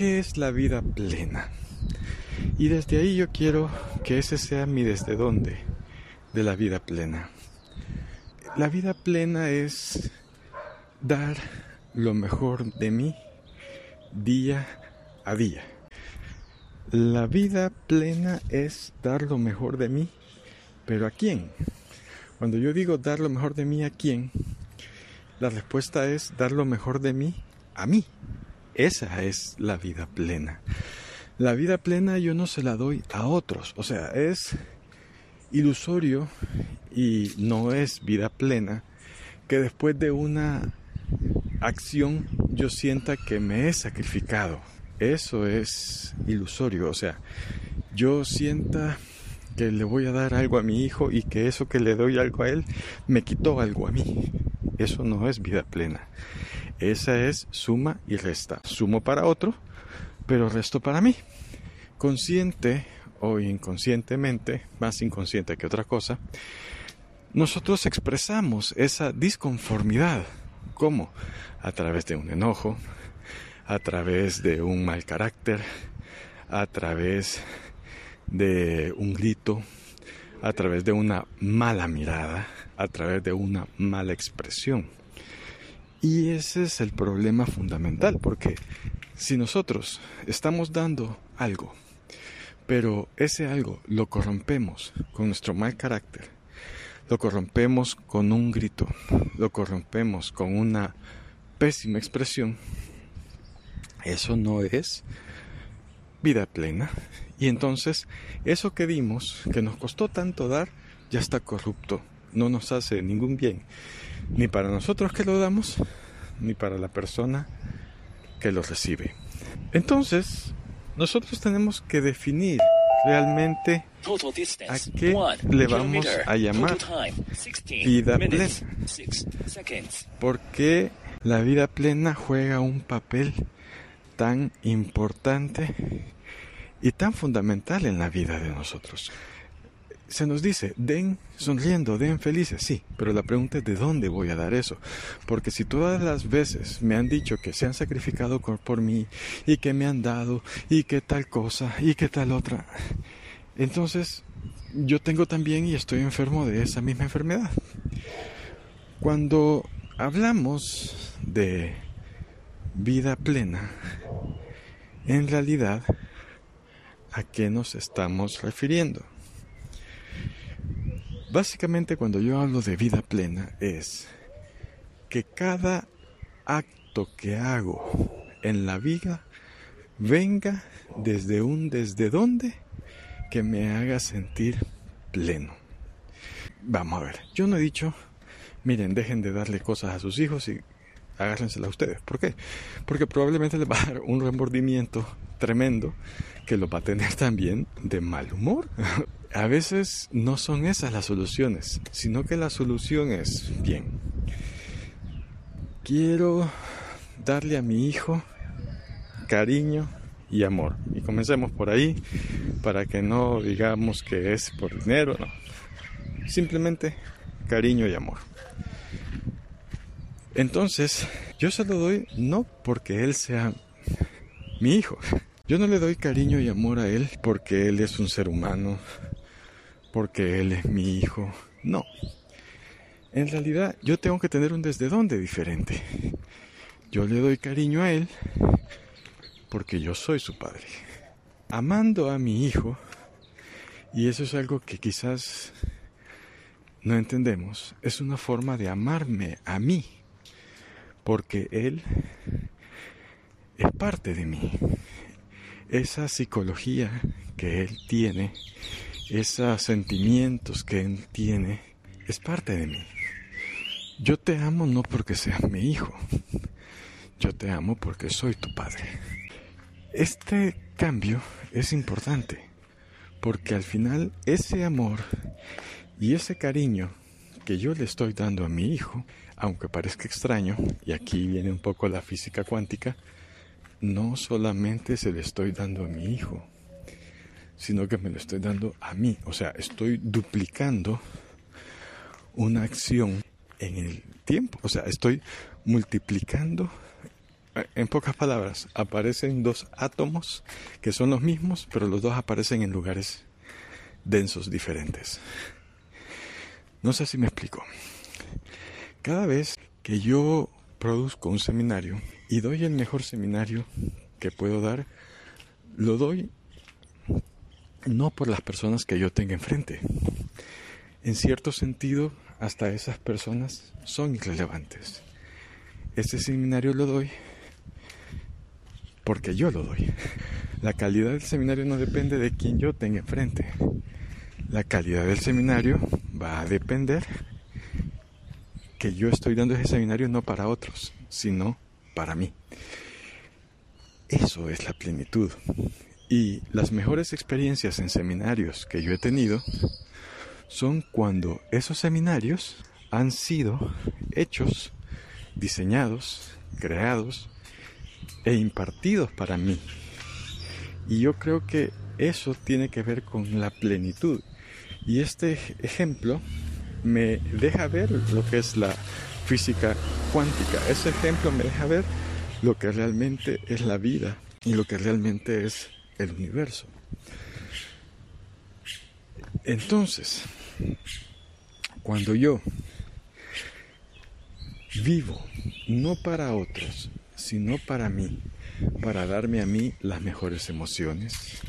¿qué es la vida plena? Y desde ahí yo quiero que ese sea mi desde dónde de la vida plena. La vida plena es dar lo mejor de mí día a día. La vida plena es dar lo mejor de mí, pero ¿a quién? Cuando yo digo dar lo mejor de mí a quién, la respuesta es dar lo mejor de mí a mí. Esa es la vida plena. La vida plena yo no se la doy a otros, o sea, es ilusorio y no es vida plena que después de una acción yo sienta que me he sacrificado. Eso es ilusorio, o sea, yo sienta que le voy a dar algo a mi hijo y que eso que le doy algo a él me quitó algo a mí. Eso no es vida plena. Esa es suma y resta. Sumo para otro, pero resto para mí. Consciente o inconscientemente, más inconsciente que otra cosa, nosotros expresamos esa disconformidad. ¿Cómo? A través de un enojo, a través de un mal carácter, a través de un grito, a través de una mala mirada, a través de una mala expresión. Y ese es el problema fundamental, porque si nosotros estamos dando algo, pero ese algo lo corrompemos con nuestro mal carácter, lo corrompemos con un grito, lo corrompemos con una pésima expresión, eso no es vida plena. Y entonces eso que dimos, que nos costó tanto dar, ya está corrupto, no nos hace ningún bien, ni para nosotros que lo damos, ni para la persona que lo recibe. Entonces, nosotros tenemos que definir realmente a qué le vamos a llamar vida plena. Porque la vida plena juega un papel tan importante y tan fundamental en la vida de nosotros se nos dice, den sonriendo, den felices, sí, pero la pregunta es de dónde voy a dar eso. Porque si todas las veces me han dicho que se han sacrificado por mí y que me han dado y que tal cosa y que tal otra, entonces yo tengo también y estoy enfermo de esa misma enfermedad. Cuando hablamos de vida plena, en realidad, ¿a qué nos estamos refiriendo? Básicamente cuando yo hablo de vida plena es que cada acto que hago en la vida venga desde un desde dónde que me haga sentir pleno. Vamos a ver, yo no he dicho, miren, dejen de darle cosas a sus hijos y agárrenselas a ustedes. ¿Por qué? Porque probablemente les va a dar un remordimiento tremendo que lo va a tener también de mal humor a veces no son esas las soluciones, sino que la solución es, bien, quiero darle a mi hijo cariño y amor. Y comencemos por ahí para que no digamos que es por dinero, no. Simplemente cariño y amor. Entonces, yo se lo doy no porque él sea mi hijo. Yo no le doy cariño y amor a él porque él es un ser humano porque él es mi hijo. No. En realidad yo tengo que tener un desde dónde diferente. Yo le doy cariño a él porque yo soy su padre. Amando a mi hijo, y eso es algo que quizás no entendemos, es una forma de amarme a mí, porque él es parte de mí. Esa psicología que él tiene esos sentimientos que él tiene, es parte de mí. Yo te amo no porque seas mi hijo, yo te amo porque soy tu padre. Este cambio es importante porque al final ese amor y ese cariño que yo le estoy dando a mi hijo, aunque parezca extraño, y aquí viene un poco la física cuántica, no solamente se le estoy dando a mi hijo, sino que me lo estoy dando a mí. O sea, estoy duplicando una acción en el tiempo. O sea, estoy multiplicando en pocas palabras, aparecen dos átomos que son los mismos, pero los dos aparecen en lugares densos diferentes. No sé si me explico. Cada vez que yo produzco un seminario y doy el mejor seminario que puedo dar, lo doy no por las personas que yo tenga enfrente. En cierto sentido, hasta esas personas son irrelevantes. Este seminario lo doy porque yo lo doy. La calidad del seminario no depende de quien yo tenga enfrente. La calidad del seminario va a depender que yo estoy dando ese seminario no para otros, sino para mí. Eso es la plenitud. Y las mejores experiencias en seminarios que yo he tenido son cuando esos seminarios han sido hechos, diseñados, creados e impartidos para mí. Y yo creo que eso tiene que ver con la plenitud. Y este ejemplo me deja ver lo que es la física cuántica. Ese ejemplo me deja ver lo que realmente es la vida y lo que realmente es el universo. Entonces, cuando yo vivo no para otros, sino para mí, para darme a mí las mejores emociones,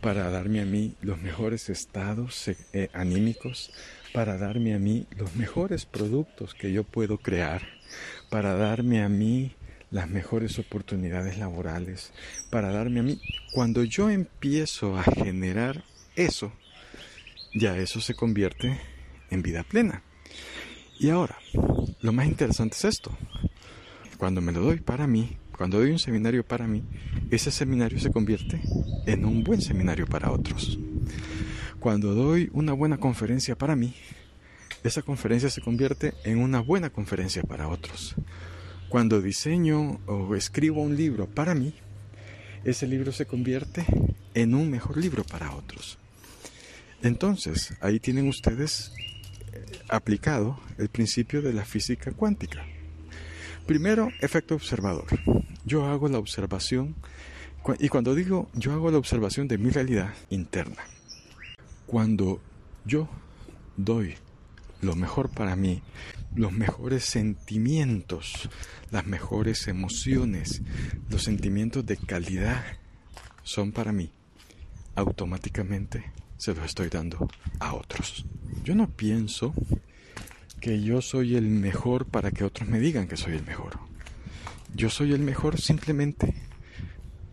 para darme a mí los mejores estados eh, anímicos, para darme a mí los mejores productos que yo puedo crear, para darme a mí las mejores oportunidades laborales, para darme a mí. Cuando yo empiezo a generar eso, ya eso se convierte en vida plena. Y ahora, lo más interesante es esto. Cuando me lo doy para mí, cuando doy un seminario para mí, ese seminario se convierte en un buen seminario para otros. Cuando doy una buena conferencia para mí, esa conferencia se convierte en una buena conferencia para otros. Cuando diseño o escribo un libro para mí, ese libro se convierte en un mejor libro para otros. Entonces, ahí tienen ustedes eh, aplicado el principio de la física cuántica. Primero, efecto observador. Yo hago la observación, y cuando digo yo hago la observación de mi realidad interna, cuando yo doy lo mejor para mí, los mejores sentimientos, las mejores emociones, los sentimientos de calidad son para mí, automáticamente se lo estoy dando a otros. Yo no pienso que yo soy el mejor para que otros me digan que soy el mejor. Yo soy el mejor simplemente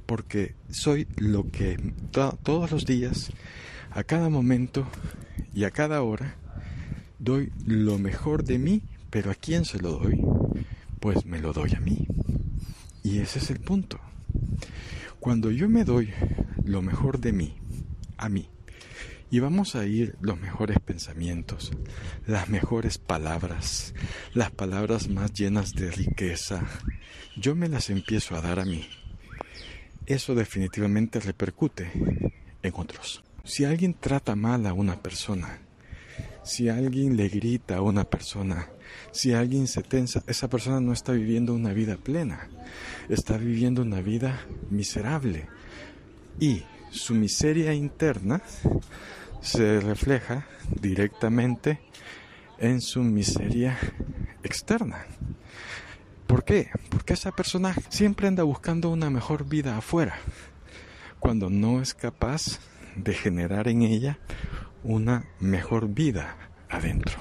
porque soy lo que todos los días, a cada momento y a cada hora, doy lo mejor de mí, pero ¿a quién se lo doy? Pues me lo doy a mí. Y ese es el punto. Cuando yo me doy lo mejor de mí, a mí, y vamos a ir los mejores pensamientos, las mejores palabras, las palabras más llenas de riqueza. Yo me las empiezo a dar a mí. Eso definitivamente repercute en otros. Si alguien trata mal a una persona, si alguien le grita a una persona, si alguien se tensa, esa persona no está viviendo una vida plena, está viviendo una vida miserable. Y su miseria interna se refleja directamente en su miseria externa. ¿Por qué? Porque esa persona siempre anda buscando una mejor vida afuera, cuando no es capaz de generar en ella una mejor vida adentro.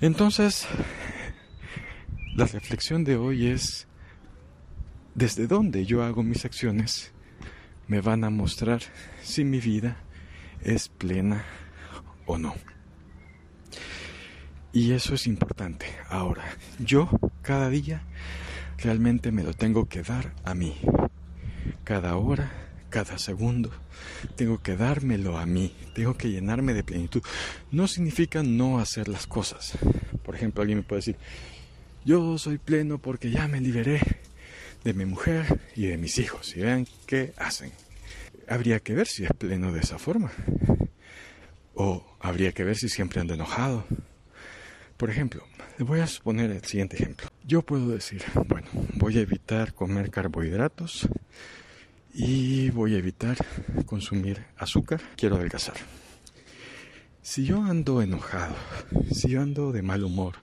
Entonces, la reflexión de hoy es, ¿desde dónde yo hago mis acciones? Me van a mostrar si mi vida es plena o no. Y eso es importante. Ahora, yo cada día realmente me lo tengo que dar a mí. Cada hora, cada segundo, tengo que dármelo a mí. Tengo que llenarme de plenitud. No significa no hacer las cosas. Por ejemplo, alguien me puede decir, yo soy pleno porque ya me liberé de mi mujer y de mis hijos. Y vean qué hacen habría que ver si es pleno de esa forma. O habría que ver si siempre anda enojado. Por ejemplo, le voy a poner el siguiente ejemplo. yo puedo decir, bueno, voy a evitar comer carbohidratos y voy a evitar consumir azúcar, quiero adelgazar. Si yo ando enojado, si yo ando de mal humor,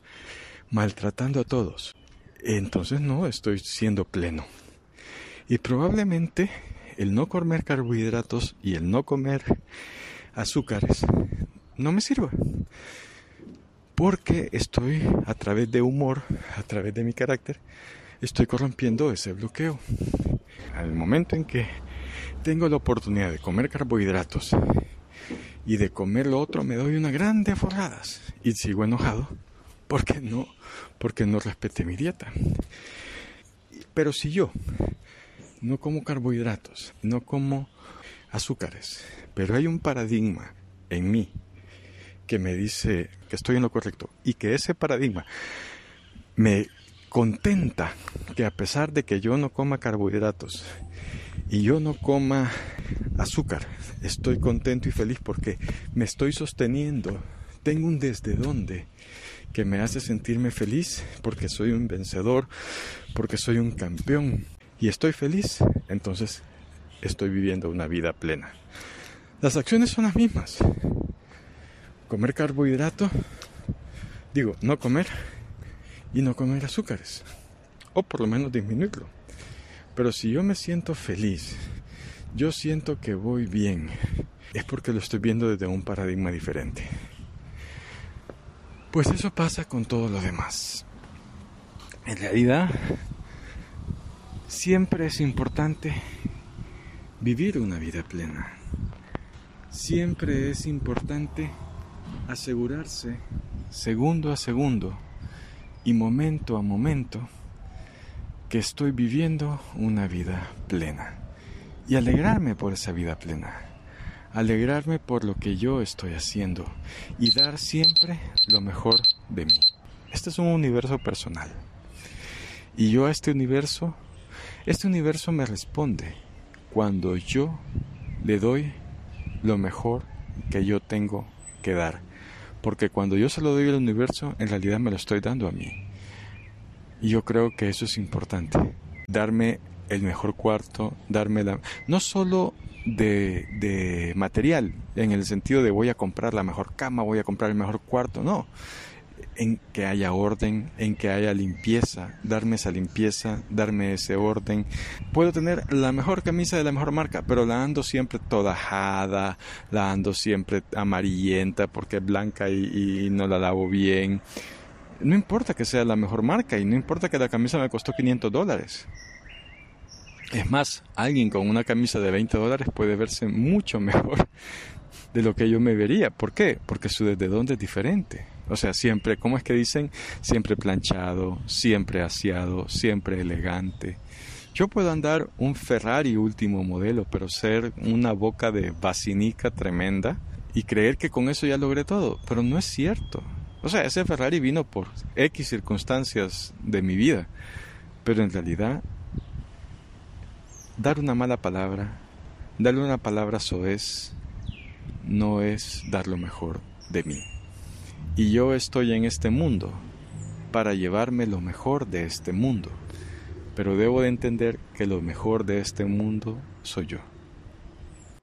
maltratando a todos, entonces no estoy siendo pleno. Y probablemente el no comer carbohidratos y el no comer azúcares no me sirva. Porque estoy a través de humor, a través de mi carácter, estoy corrompiendo ese bloqueo. Al momento en que tengo la oportunidad de comer carbohidratos y de comer lo otro, me doy una grande forradas y sigo enojado porque no, porque no respeté mi dieta. Pero si yo no como carbohidratos, no como azúcares, pero hay un paradigma en mí que me dice que estoy en lo correcto y que ese paradigma me contenta que a pesar de que yo no coma carbohidratos y yo no coma azúcar, estoy contento y feliz porque me estoy sosteniendo, tengo un desde dónde que me hace sentirme feliz porque soy un vencedor, porque soy un campeón y estoy feliz, entonces estoy viviendo una vida plena. Las acciones son las mismas. Comer carbohidrato, digo, no comer y no comer azúcares, o por lo menos disminuirlo. Pero si yo me siento feliz, yo siento que voy bien, es porque lo estoy viendo desde un paradigma diferente. Pues eso pasa con todo lo demás. En realidad, siempre es importante vivir una vida plena. Siempre es importante asegurarse segundo a segundo y momento a momento que estoy viviendo una vida plena y alegrarme por esa vida plena alegrarme por lo que yo estoy haciendo y dar siempre lo mejor de mí. Este es un universo personal. Y yo a este universo, este universo me responde cuando yo le doy lo mejor que yo tengo que dar. Porque cuando yo se lo doy al universo, en realidad me lo estoy dando a mí. Y yo creo que eso es importante. Darme el mejor cuarto, darme la... No solo de, de, material, en el sentido de voy a comprar la mejor cama, voy a comprar el mejor cuarto, no. En que haya orden, en que haya limpieza, darme esa limpieza, darme ese orden. Puedo tener la mejor camisa de la mejor marca, pero la ando siempre todajada, la ando siempre amarillenta porque es blanca y, y no la lavo bien. No importa que sea la mejor marca y no importa que la camisa me costó 500 dólares es más, alguien con una camisa de 20 dólares puede verse mucho mejor de lo que yo me vería. ¿Por qué? Porque su desde dónde es diferente. O sea, siempre, ¿cómo es que dicen? Siempre planchado, siempre aseado, siempre elegante. Yo puedo andar un Ferrari último modelo, pero ser una boca de basinica tremenda y creer que con eso ya logré todo. Pero no es cierto. O sea, ese Ferrari vino por X circunstancias de mi vida. Pero en realidad dar una mala palabra, darle una palabra soez, no es dar lo mejor de mí. Y yo estoy en este mundo para llevarme lo mejor de este mundo, pero debo de entender que lo mejor de este mundo soy yo.